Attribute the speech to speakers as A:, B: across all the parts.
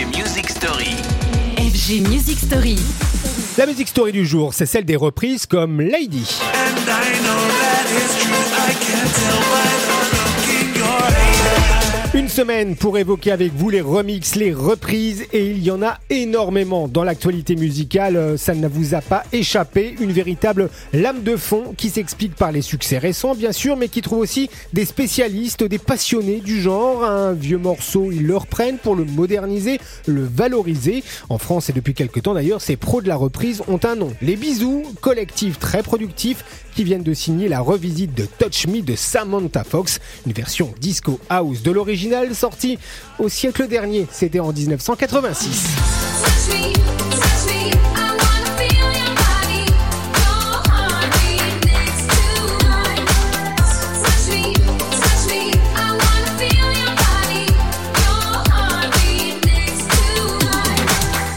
A: FG Music Story.
B: FG Music Story.
C: La musique story du jour, c'est celle des reprises comme Lady.
D: And I know
C: Une semaine pour évoquer avec vous les remixes, les reprises, et il y en a énormément dans l'actualité musicale. Euh, Ça ne vous a pas échappé. Une véritable lame de fond qui s'explique par les succès récents, bien sûr, mais qui trouve aussi des spécialistes, des passionnés du genre. Un vieux morceau, ils le reprennent pour le moderniser, le valoriser. En France et depuis quelques temps d'ailleurs, ces pros de la reprise ont un nom. Les Bisous, collectif très productif qui viennent de signer la revisite de Touch Me de Samantha Fox, une version disco house de l'original sortie au siècle dernier, c'était en 1986.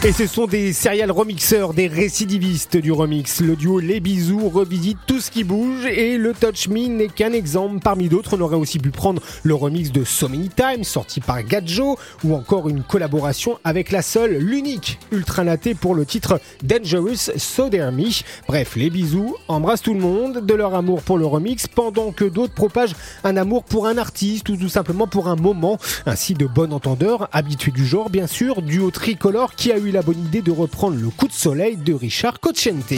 C: Et ce sont des serial remixeurs, des récidivistes du remix. Le duo Les Bisous revisite tout ce qui bouge et le Touch Me n'est qu'un exemple parmi d'autres. On aurait aussi pu prendre le remix de So Many Times sorti par Gadjo ou encore une collaboration avec la seule, l'unique Ultra Naté pour le titre Dangerous So Me. Bref, Les Bisous embrassent tout le monde de leur amour pour le remix pendant que d'autres propagent un amour pour un artiste ou tout simplement pour un moment. Ainsi de bon entendeur, habitué du genre bien sûr, duo tricolore qui a eu la bonne idée de reprendre le coup de soleil de Richard Cocciante.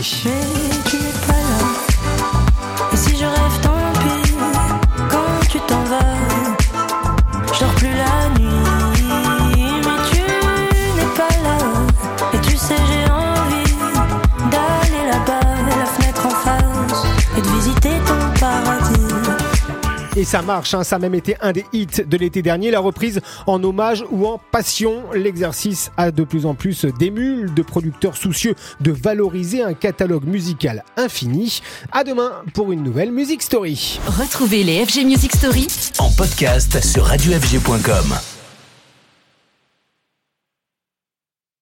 C: Et ça marche, hein, ça a même été un des hits de l'été dernier, la reprise en hommage ou en passion. L'exercice a de plus en plus d'émules, de producteurs soucieux de valoriser un catalogue musical infini. À demain pour une nouvelle Music Story.
B: Retrouvez les FG Music Story
A: En podcast sur radiofg.com.